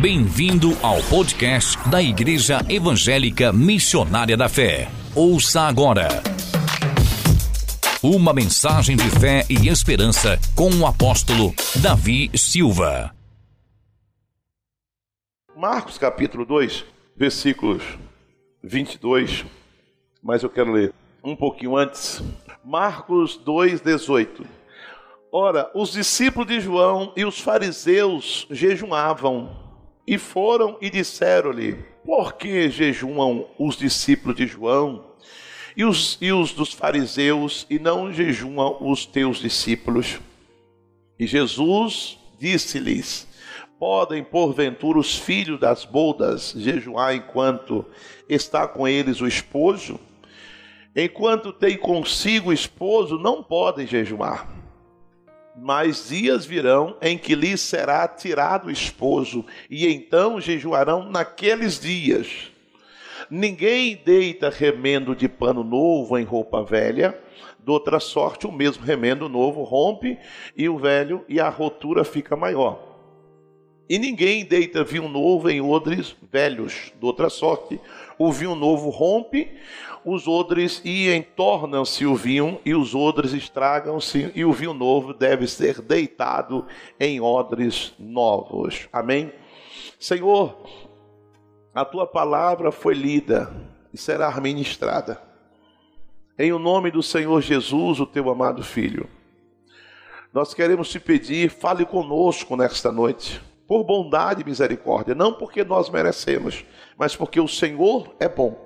Bem-vindo ao podcast da Igreja Evangélica Missionária da Fé. Ouça agora. Uma mensagem de fé e esperança com o apóstolo Davi Silva. Marcos capítulo 2, versículos 22, mas eu quero ler um pouquinho antes. Marcos 2, 18. Ora, os discípulos de João e os fariseus jejuavam e foram e disseram-lhe: Por que jejuam os discípulos de João e os, e os dos fariseus e não jejuam os teus discípulos? E Jesus disse-lhes: Podem, porventura, os filhos das boldas jejuar enquanto está com eles o esposo? Enquanto tem consigo o esposo, não podem jejuar. Mas dias virão em que lhes será tirado o esposo, e então jejuarão naqueles dias. Ninguém deita remendo de pano novo em roupa velha, de outra sorte, o mesmo remendo novo rompe, e o velho e a rotura fica maior. E ninguém deita vinho novo em odres velhos, de outra sorte, o vinho novo rompe, os odres e entornam-se o vinho, e os odres estragam-se, e o vinho novo deve ser deitado em odres novos. Amém? Senhor, a tua palavra foi lida e será ministrada. Em o nome do Senhor Jesus, o teu amado Filho. Nós queremos te pedir, fale conosco nesta noite, por bondade e misericórdia, não porque nós merecemos, mas porque o Senhor é bom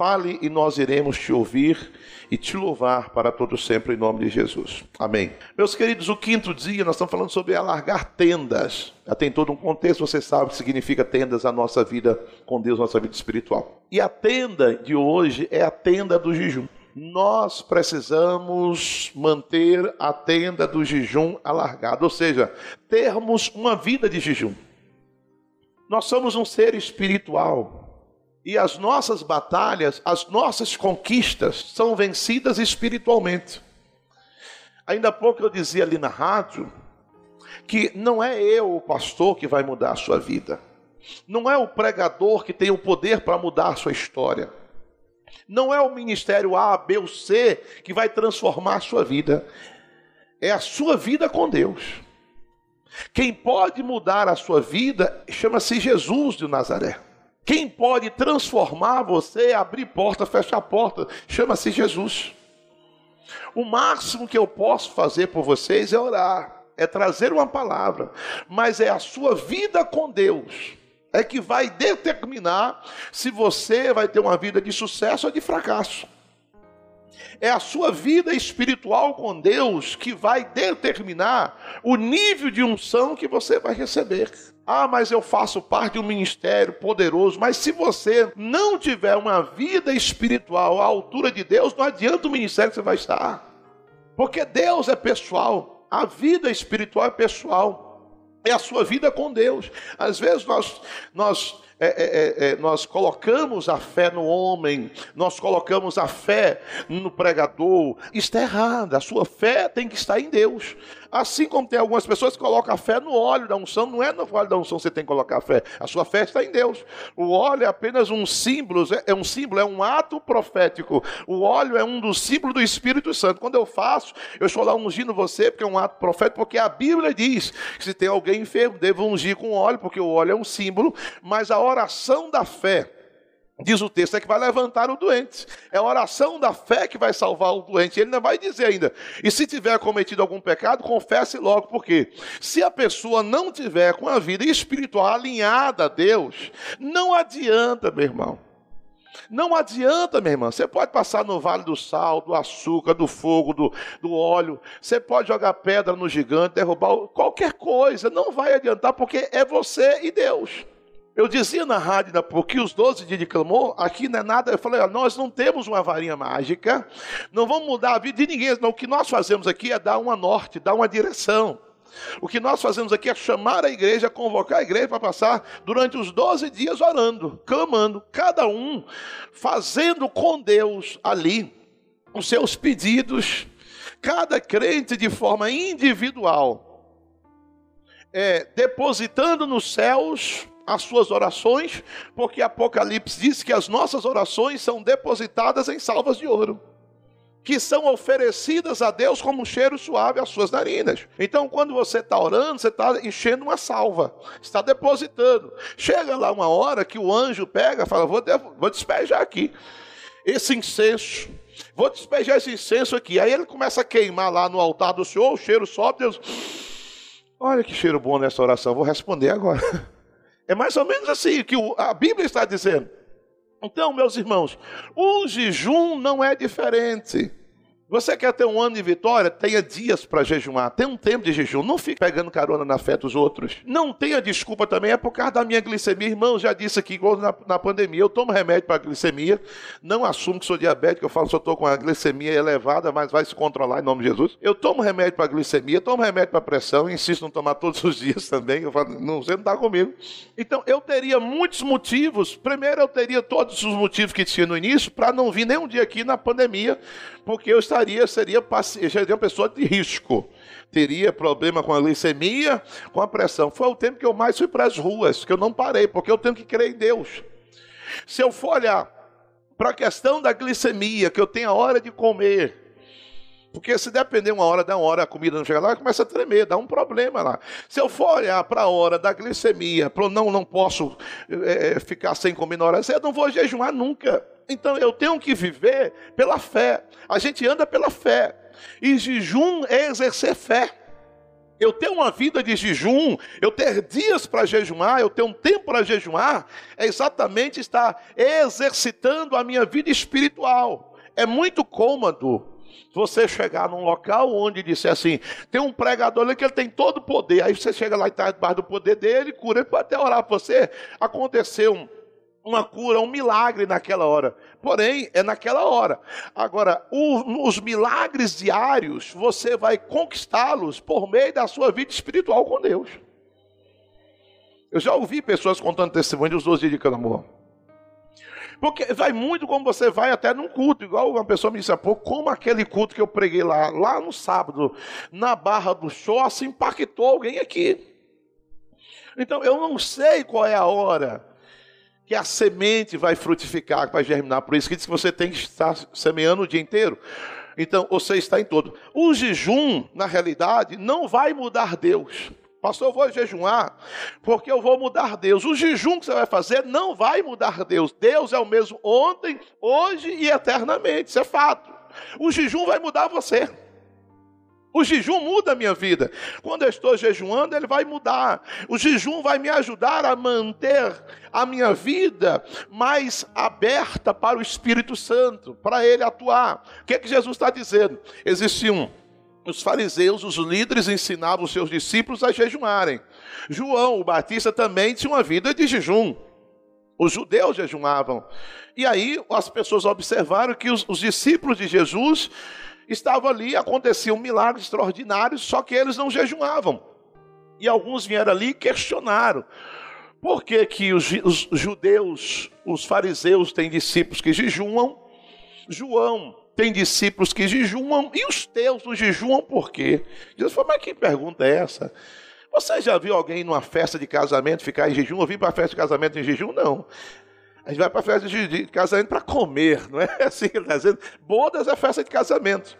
Fale e nós iremos te ouvir e te louvar para todo sempre em nome de Jesus. Amém. Meus queridos, o quinto dia nós estamos falando sobre alargar tendas. Já tem todo um contexto, você sabe o que significa tendas a nossa vida com Deus, nossa vida espiritual. E a tenda de hoje é a tenda do jejum. Nós precisamos manter a tenda do jejum alargada, ou seja, termos uma vida de jejum. Nós somos um ser espiritual. E as nossas batalhas, as nossas conquistas são vencidas espiritualmente. Ainda há pouco eu dizia ali na rádio que não é eu, o pastor, que vai mudar a sua vida. Não é o pregador que tem o poder para mudar a sua história. Não é o ministério A, B ou C que vai transformar a sua vida. É a sua vida com Deus. Quem pode mudar a sua vida chama-se Jesus de Nazaré. Quem pode transformar você, abrir porta, fechar porta, chama-se Jesus. O máximo que eu posso fazer por vocês é orar, é trazer uma palavra, mas é a sua vida com Deus é que vai determinar se você vai ter uma vida de sucesso ou de fracasso. É a sua vida espiritual com Deus que vai determinar o nível de unção que você vai receber. Ah, mas eu faço parte de um ministério poderoso. Mas se você não tiver uma vida espiritual à altura de Deus, não adianta o ministério que você vai estar. Porque Deus é pessoal, a vida espiritual é pessoal. É a sua vida com Deus. Às vezes nós, nós é, é, é, é, nós colocamos a fé no homem, nós colocamos a fé no pregador. É errado. A sua fé tem que estar em Deus. Assim como tem algumas pessoas que colocam a fé no óleo da unção, não é no óleo da unção que você tem que colocar a fé. A sua fé está em Deus. O óleo é apenas um símbolo, é um símbolo, é um ato profético. O óleo é um dos símbolos do Espírito Santo. Quando eu faço, eu estou lá ungindo você, porque é um ato profético, porque a Bíblia diz que se tem alguém enfermo, devo ungir com óleo, porque o óleo é um símbolo, mas a oração da fé, diz o texto, é que vai levantar o doente. É a oração da fé que vai salvar o doente. Ele não vai dizer ainda. E se tiver cometido algum pecado, confesse logo, porque se a pessoa não tiver com a vida espiritual alinhada a Deus, não adianta, meu irmão. Não adianta, minha irmã. Você pode passar no vale do sal, do açúcar, do fogo, do, do óleo. Você pode jogar pedra no gigante, derrubar qualquer coisa. Não vai adiantar, porque é você e Deus. Eu dizia na rádio porque os 12 dias de clamor, aqui não é nada. Eu falei, ó, nós não temos uma varinha mágica, não vamos mudar a vida de ninguém. Não, o que nós fazemos aqui é dar uma norte, dar uma direção. O que nós fazemos aqui é chamar a igreja, convocar a igreja para passar durante os 12 dias orando, clamando, cada um fazendo com Deus ali os seus pedidos, cada crente de forma individual, é, depositando nos céus as suas orações, porque Apocalipse diz que as nossas orações são depositadas em salvas de ouro que são oferecidas a Deus como um cheiro suave às suas narinas. Então, quando você está orando, você está enchendo uma salva, está depositando. Chega lá uma hora que o anjo pega e fala: vou, vou despejar aqui esse incenso. Vou despejar esse incenso aqui. Aí ele começa a queimar lá no altar do Senhor, o cheiro sobe, Deus. Olha que cheiro bom nessa oração, vou responder agora. É mais ou menos assim que a Bíblia está dizendo. Então, meus irmãos, o jejum não é diferente. Você quer ter um ano de vitória? Tenha dias para jejuar. Tenha um tempo de jejum. Não fique pegando carona na fé dos outros. Não tenha desculpa também. É por causa da minha glicemia. Irmão, já disse aqui, igual na, na pandemia, eu tomo remédio para glicemia. Não assumo que sou diabético. Eu falo que eu estou com a glicemia elevada, mas vai se controlar em nome de Jesus. Eu tomo remédio para glicemia, tomo remédio para pressão. Insisto em tomar todos os dias também. Eu falo, não, você não está comigo. Então, eu teria muitos motivos. Primeiro, eu teria todos os motivos que tinha no início para não vir nenhum dia aqui na pandemia, porque eu estaria estaria, seria, seria uma pessoa de risco. Teria problema com a glicemia, com a pressão. Foi o tempo que eu mais fui para as ruas, que eu não parei, porque eu tenho que crer em Deus. Se eu for olhar para a questão da glicemia, que eu tenho a hora de comer, porque se depender uma hora, da hora a comida não chega lá, começa a tremer, dá um problema lá. Se eu for olhar para a hora da glicemia, para não, não posso é, ficar sem comer na hora, eu não vou jejuar nunca. Então eu tenho que viver pela fé. A gente anda pela fé. E jejum é exercer fé. Eu ter uma vida de jejum, eu ter dias para jejuar, eu ter um tempo para jejuar, é exatamente estar exercitando a minha vida espiritual. É muito cômodo você chegar num local onde disser assim, tem um pregador ali que ele tem todo o poder, aí você chega lá e está debaixo do poder dele, cura, ele pode até orar para você. Aconteceu um uma cura, um milagre naquela hora. Porém, é naquela hora. Agora, o, os milagres diários, você vai conquistá-los por meio da sua vida espiritual com Deus. Eu já ouvi pessoas contando testemunho dos 12 dias de amor. Porque vai muito como você vai até num culto, igual uma pessoa me disse há pouco, como aquele culto que eu preguei lá, lá no sábado, na Barra do Show, se impactou alguém aqui. Então, eu não sei qual é a hora que a semente vai frutificar, vai germinar. Por isso que diz que você tem que estar semeando o dia inteiro. Então, você está em todo. O jejum, na realidade, não vai mudar Deus. Pastor, eu vou jejuar porque eu vou mudar Deus. O jejum que você vai fazer não vai mudar Deus. Deus é o mesmo ontem, hoje e eternamente. Isso é fato. O jejum vai mudar você. O jejum muda a minha vida. Quando eu estou jejuando, ele vai mudar. O jejum vai me ajudar a manter a minha vida mais aberta para o Espírito Santo, para ele atuar. O que é que Jesus está dizendo? Existiam os fariseus, os líderes ensinavam os seus discípulos a jejuarem. João, o Batista, também tinha uma vida de jejum. Os judeus jejuavam. E aí as pessoas observaram que os, os discípulos de Jesus estavam ali, aconteciam milagres extraordinários, só que eles não jejuavam. E alguns vieram ali e questionaram. Por que, que os, os judeus, os fariseus, têm discípulos que jejuam? João tem discípulos que jejuam e os teus não jejuam por quê? Jesus falou, mas que pergunta é essa? Você já viu alguém numa festa de casamento ficar em jejum? Eu vim para a festa de casamento em jejum? Não. A gente vai para festa de casamento para comer, não é assim que ele está dizendo? Bodas é festa de casamento.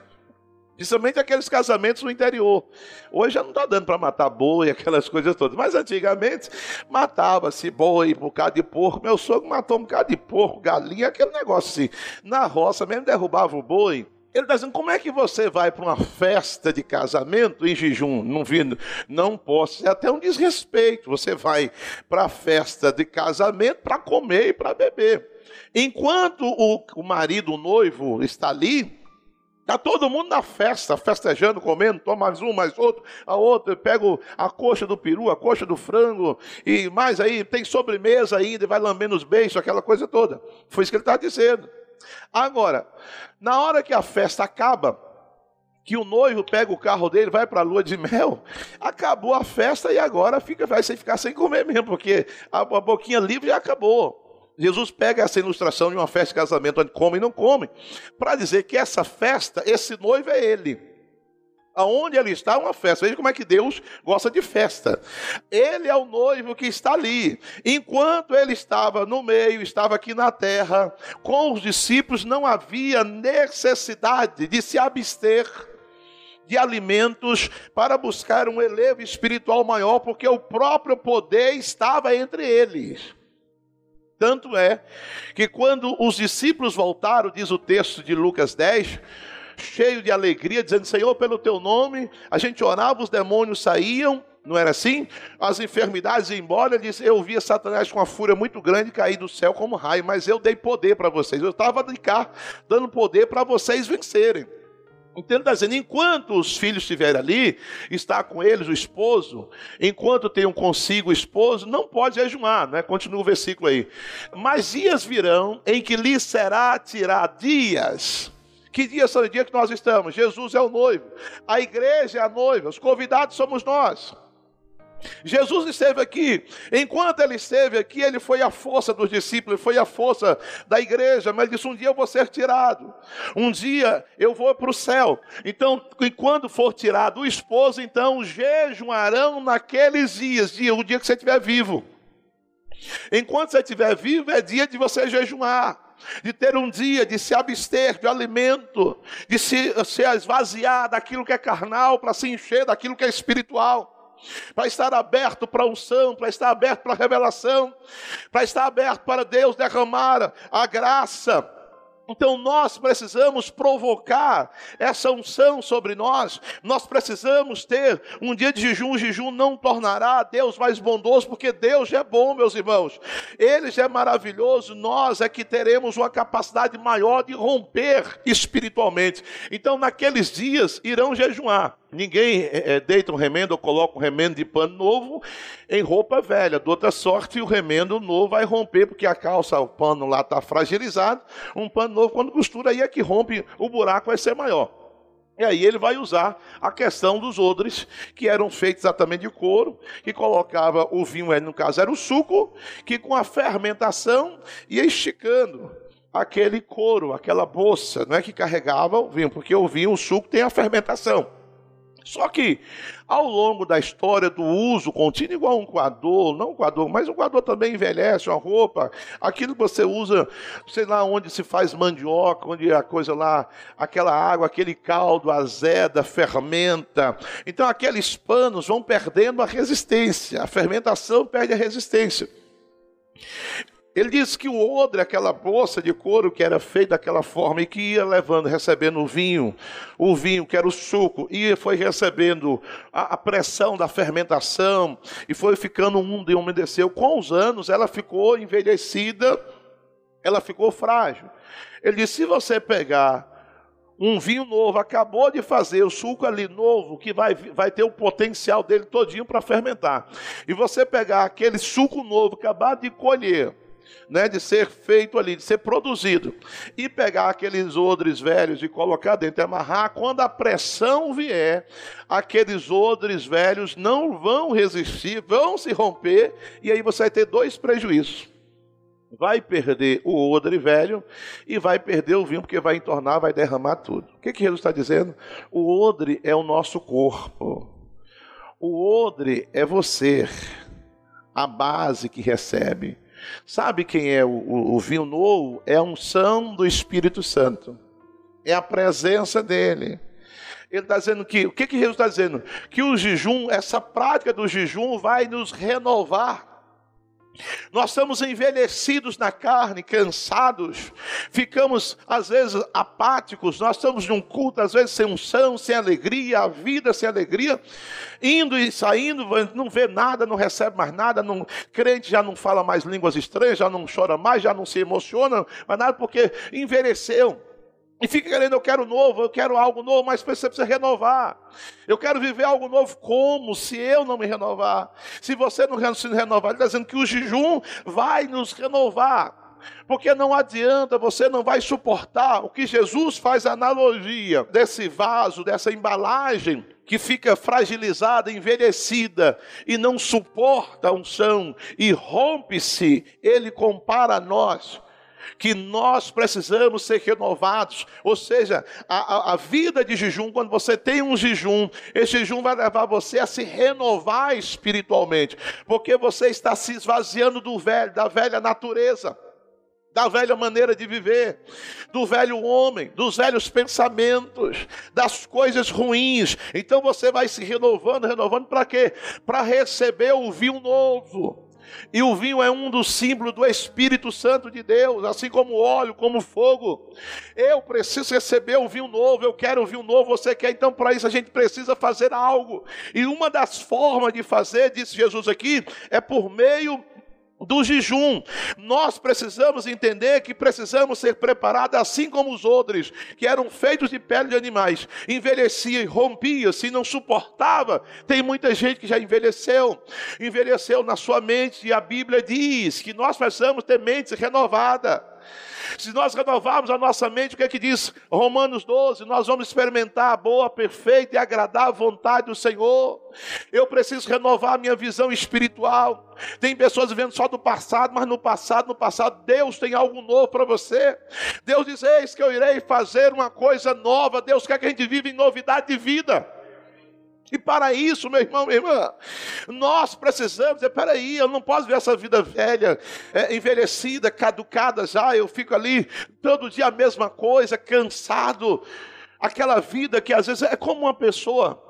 Principalmente aqueles casamentos no interior. Hoje já não está dando para matar boi, aquelas coisas todas. Mas antigamente matava-se boi, um bocado de porco. Meu sogro matou um bocado de porco, galinha, aquele negócio assim. Na roça mesmo derrubava o boi. Ele está dizendo, como é que você vai para uma festa de casamento em jejum? Não vindo, não posso. É até um desrespeito. Você vai para a festa de casamento para comer e para beber. Enquanto o, o marido, o noivo, está ali, Está todo mundo na festa, festejando, comendo, toma mais um, mais outro, a outra, pega a coxa do peru, a coxa do frango, e mais aí, tem sobremesa ainda, e vai lambendo os beijos, aquela coisa toda. Foi isso que ele está dizendo. Agora, na hora que a festa acaba, que o noivo pega o carro dele, vai para a lua de mel, acabou a festa e agora fica, vai ficar sem comer mesmo, porque a, a boquinha livre já acabou. Jesus pega essa ilustração de uma festa de casamento onde come e não come, para dizer que essa festa, esse noivo é ele. Aonde ele está, uma festa. Veja como é que Deus gosta de festa. Ele é o noivo que está ali. Enquanto ele estava no meio, estava aqui na terra, com os discípulos, não havia necessidade de se abster de alimentos para buscar um elevo espiritual maior, porque o próprio poder estava entre eles. Tanto é que quando os discípulos voltaram, diz o texto de Lucas 10, cheio de alegria, dizendo: Senhor, pelo teu nome, a gente orava, os demônios saíam, não era assim? As enfermidades iam embora. Ele disse: Eu via Satanás com uma fúria muito grande cair do céu como raio, mas eu dei poder para vocês. Eu estava de cá dando poder para vocês vencerem. Ele está dizendo: enquanto os filhos estiverem ali, está com eles o esposo, enquanto tenham consigo o esposo, não pode jejuar, né? Continua o versículo aí. Mas dias virão em que lhe será tirado dias que dia são os dias que nós estamos? Jesus é o noivo, a igreja é a noiva, os convidados somos nós. Jesus esteve aqui, enquanto ele esteve aqui, ele foi a força dos discípulos, foi a força da igreja, mas disse: Um dia eu vou ser tirado, um dia eu vou para o céu. Então, enquanto for tirado o esposo, então jejuarão naqueles dias, dia, o dia que você estiver vivo. Enquanto você estiver vivo, é dia de você jejuar de ter um dia de se abster de alimento, de se, se esvaziar daquilo que é carnal para se encher daquilo que é espiritual para estar aberto para a unção, para estar aberto para a revelação, para estar aberto para Deus derramar a graça então nós precisamos provocar essa unção sobre nós. Nós precisamos ter um dia de jejum. O jejum não tornará Deus mais bondoso, porque Deus já é bom, meus irmãos. Ele já é maravilhoso. Nós é que teremos uma capacidade maior de romper espiritualmente. Então naqueles dias irão jejuar. Ninguém é, deita um remendo ou coloca um remendo de pano novo em roupa velha. De outra sorte, o remendo novo vai romper, porque a calça, o pano lá está fragilizado. Um pano novo, quando costura, aí é que rompe, o buraco vai ser maior. E aí ele vai usar a questão dos odres, que eram feitos exatamente de couro, que colocava o vinho, no caso era o suco, que com a fermentação ia esticando aquele couro, aquela bolsa, não é que carregava o vinho, porque o vinho, o suco tem a fermentação. Só que, ao longo da história do uso contínuo, igual um coador, não um coador, mas um coador também envelhece, uma roupa, aquilo que você usa, sei lá onde se faz mandioca, onde a coisa lá, aquela água, aquele caldo azeda, fermenta. Então, aqueles panos vão perdendo a resistência, a fermentação perde a resistência. Ele diz que o odre, aquela bolsa de couro que era feita daquela forma e que ia levando, recebendo o vinho, o vinho que era o suco, e foi recebendo a, a pressão da fermentação e foi ficando um e umedeceu. Com os anos, ela ficou envelhecida, ela ficou frágil. Ele disse: se você pegar um vinho novo, acabou de fazer o suco ali novo, que vai, vai ter o potencial dele todinho para fermentar. E você pegar aquele suco novo, acabado de colher, né, de ser feito ali, de ser produzido, e pegar aqueles odres velhos e colocar dentro e amarrar, quando a pressão vier, aqueles odres velhos não vão resistir, vão se romper, e aí você vai ter dois prejuízos. Vai perder o odre velho e vai perder o vinho, porque vai entornar, vai derramar tudo. O que, que Jesus está dizendo? O odre é o nosso corpo. O odre é você, a base que recebe. Sabe quem é o, o, o vinho novo? É a unção do Espírito Santo. É a presença dele. Ele está dizendo que, o que, que Jesus está dizendo? Que o jejum, essa prática do jejum vai nos renovar. Nós estamos envelhecidos na carne, cansados, ficamos às vezes apáticos, nós estamos num culto, às vezes sem unção, sem alegria, a vida sem alegria, indo e saindo, não vê nada, não recebe mais nada, não, crente já não fala mais línguas estranhas, já não chora mais, já não se emociona, mas nada porque envelheceu. E fica querendo, eu quero novo, eu quero algo novo, mas você precisa renovar. Eu quero viver algo novo, como? Se eu não me renovar. Se você não se renovar, ele está dizendo que o jejum vai nos renovar. Porque não adianta, você não vai suportar o que Jesus faz analogia desse vaso, dessa embalagem que fica fragilizada, envelhecida e não suporta a unção e rompe-se. Ele compara a nós que nós precisamos ser renovados. Ou seja, a, a, a, vida de jejum, quando você tem um jejum, esse jejum vai levar você a se renovar espiritualmente, porque você está se esvaziando do velho, da velha natureza da velha maneira de viver, do velho homem, dos velhos pensamentos, das coisas ruins. Então você vai se renovando, renovando para quê? Para receber o vinho novo. E o vinho é um dos símbolos do Espírito Santo de Deus, assim como o óleo, como o fogo. Eu preciso receber o vinho novo, eu quero o vinho novo, você quer, então para isso a gente precisa fazer algo. E uma das formas de fazer, disse Jesus aqui, é por meio do jejum. Nós precisamos entender que precisamos ser preparados assim como os odres, que eram feitos de pele de animais. Envelhecia, rompia, se não suportava. Tem muita gente que já envelheceu, envelheceu na sua mente, e a Bíblia diz que nós precisamos ter mente renovada. Se nós renovarmos a nossa mente, o que é que diz Romanos 12? Nós vamos experimentar a boa, perfeita e agradável vontade do Senhor. Eu preciso renovar a minha visão espiritual. Tem pessoas vivendo só do passado, mas no passado, no passado, Deus tem algo novo para você. Deus diz: Eis que eu irei fazer uma coisa nova. Deus quer que a gente viva em novidade de vida. E para isso, meu irmão, minha irmã, nós precisamos dizer: peraí, eu não posso ver essa vida velha, é, envelhecida, caducada já. Eu fico ali todo dia a mesma coisa, cansado. Aquela vida que às vezes é como uma pessoa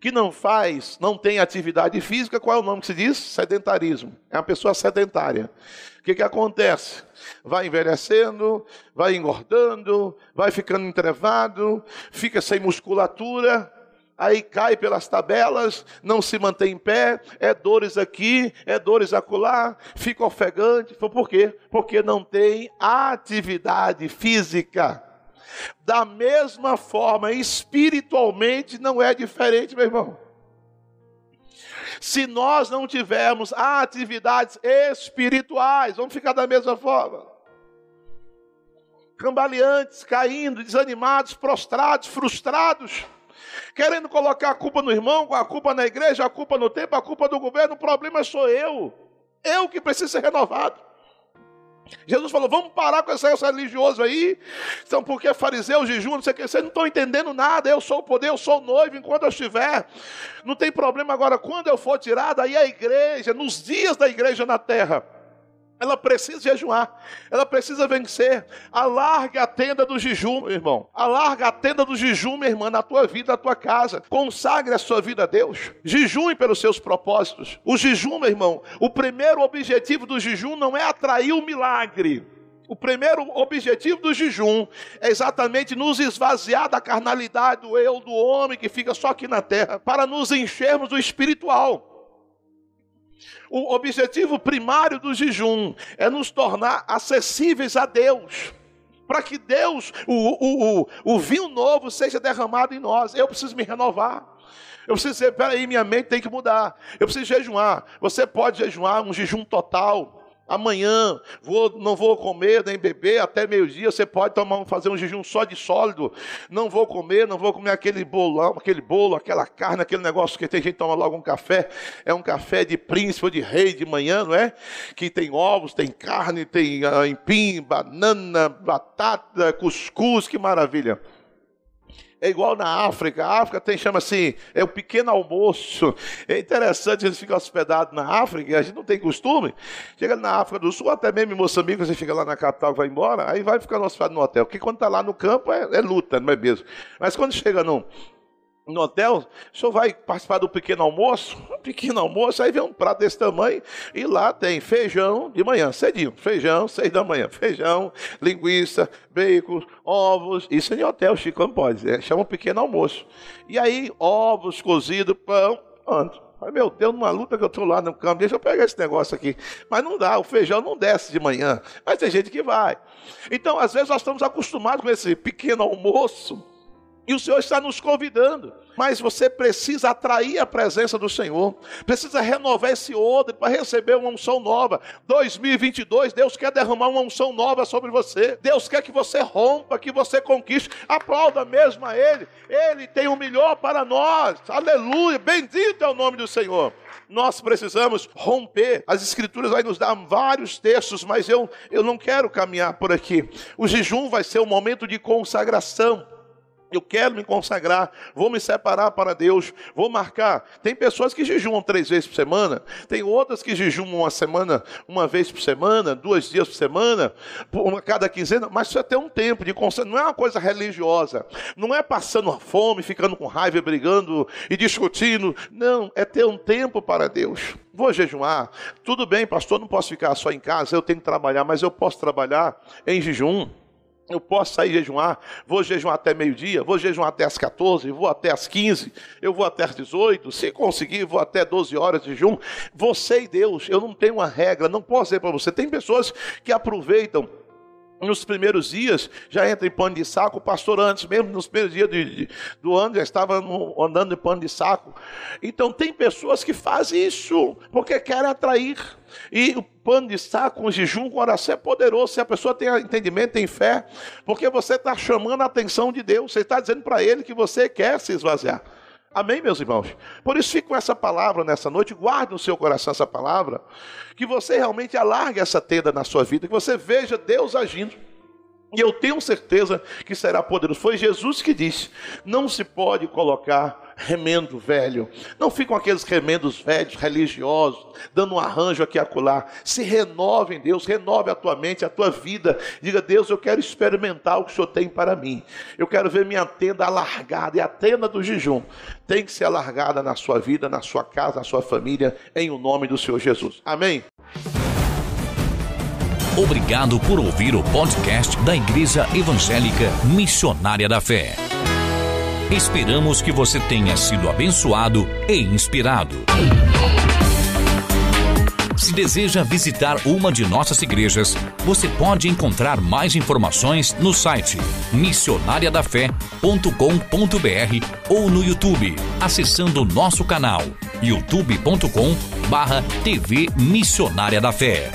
que não faz, não tem atividade física, qual é o nome que se diz? Sedentarismo. É uma pessoa sedentária. O que, que acontece? Vai envelhecendo, vai engordando, vai ficando entrevado, fica sem musculatura, aí cai pelas tabelas, não se mantém em pé, é dores aqui, é dores acolá, fica ofegante. Por quê? Porque não tem atividade física. Da mesma forma, espiritualmente não é diferente, meu irmão. Se nós não tivermos atividades espirituais, vamos ficar da mesma forma. Cambaleantes, caindo, desanimados, prostrados, frustrados querendo colocar a culpa no irmão, a culpa na igreja, a culpa no tempo, a culpa do governo, o problema sou eu. Eu que preciso ser renovado. Jesus falou: vamos parar com esse religioso aí. Então, porque é fariseu, jejum, não sei o que, vocês não estão entendendo nada. Eu sou o poder, eu sou o noivo enquanto eu estiver. Não tem problema agora, quando eu for tirado, aí a igreja, nos dias da igreja na terra ela precisa jejuar, ela precisa vencer. Alarga a tenda do jejum, meu irmão. Alarga a tenda do jejum, minha irmã, na tua vida, na tua casa. Consagre a sua vida a Deus. Jejum pelos seus propósitos. O jejum, meu irmão, o primeiro objetivo do jejum não é atrair o milagre. O primeiro objetivo do jejum é exatamente nos esvaziar da carnalidade do eu, do homem que fica só aqui na terra, para nos enchermos do espiritual. O objetivo primário do jejum é nos tornar acessíveis a Deus. Para que Deus, o, o, o, o vinho novo, seja derramado em nós. Eu preciso me renovar. Eu preciso dizer, peraí, minha mente tem que mudar. Eu preciso jejuar. Você pode jejuar um jejum total amanhã vou, não vou comer nem beber até meio-dia. Você pode tomar, fazer um jejum só de sólido. Não vou comer, não vou comer aquele bolão, aquele bolo, aquela carne, aquele negócio que tem gente que toma logo um café. É um café de príncipe ou de rei de manhã, não é? Que tem ovos, tem carne, tem uh, empim, banana, batata, cuscuz, que maravilha. É igual na África. A África tem, chama assim, é o pequeno almoço. É interessante, eles ficam hospedados na África, a gente não tem costume. Chega na África do Sul, até mesmo em Moçambique, você fica lá na capital vai embora, aí vai ficar hospedado no hotel. Porque quando está lá no campo é, é luta, não é mesmo? Mas quando chega no, no hotel, o senhor vai participar do pequeno almoço? Um pequeno almoço, aí vem um prato desse tamanho, e lá tem feijão de manhã, cedinho, feijão, seis da manhã, feijão, linguiça, bacon, ovos, isso é em hotel, Chico não pode, é, chama um pequeno almoço. E aí, ovos cozidos, pão, pronto. Ai, meu Deus, numa luta que eu estou lá no campo, deixa eu pegar esse negócio aqui. Mas não dá, o feijão não desce de manhã. Mas tem gente que vai. Então, às vezes, nós estamos acostumados com esse pequeno almoço E o Senhor está nos convidando. Mas você precisa atrair a presença do Senhor. Precisa renovar esse odre para receber uma unção nova. 2022, Deus quer derramar uma unção nova sobre você. Deus quer que você rompa, que você conquiste. Aplauda mesmo a Ele. Ele tem o melhor para nós. Aleluia. Bendito é o nome do Senhor nós precisamos romper. As Escrituras vai nos dar vários textos, mas eu, eu não quero caminhar por aqui. O jejum vai ser um momento de consagração. Eu quero me consagrar, vou me separar para Deus, vou marcar. Tem pessoas que jejuam três vezes por semana, tem outras que jejuam uma semana, uma vez por semana, duas dias por semana, uma cada quinzena, mas isso é ter um tempo de consagração, não é uma coisa religiosa, não é passando fome, ficando com raiva, brigando e discutindo, não, é ter um tempo para Deus. Vou jejuar, tudo bem, pastor, não posso ficar só em casa, eu tenho que trabalhar, mas eu posso trabalhar em jejum. Eu posso sair jejuar, vou jejuar até meio-dia, vou jejuar até as 14, vou até as 15, eu vou até as 18, se conseguir, vou até 12 horas de jejum. Você e Deus, eu não tenho uma regra, não posso dizer para você. Tem pessoas que aproveitam nos primeiros dias, já entra em pano de saco. O pastor, antes mesmo, nos primeiros dias de, de, do ano, já estava no, andando em pano de saco. Então, tem pessoas que fazem isso porque querem atrair. E o pano de saco, o jejum, com oração é poderoso. Se a pessoa tem entendimento, tem fé, porque você está chamando a atenção de Deus. Você está dizendo para Ele que você quer se esvaziar. Amém, meus irmãos? Por isso, fique com essa palavra nessa noite, guarde no seu coração essa palavra, que você realmente alargue essa tenda na sua vida, que você veja Deus agindo. E eu tenho certeza que será poderoso. Foi Jesus que disse: não se pode colocar remendo velho. Não ficam aqueles remendos velhos, religiosos, dando um arranjo aqui e acolá. Se renove em Deus, renove a tua mente, a tua vida. Diga, Deus, eu quero experimentar o que o Senhor tem para mim. Eu quero ver minha tenda alargada. E a tenda do jejum tem que ser alargada na sua vida, na sua casa, na sua família, em o nome do Senhor Jesus. Amém. Obrigado por ouvir o podcast da Igreja Evangélica Missionária da Fé. Esperamos que você tenha sido abençoado e inspirado. Se deseja visitar uma de nossas igrejas, você pode encontrar mais informações no site missionariadafé.com.br ou no YouTube, acessando nosso canal youtube.com/tv Missionária da Fé.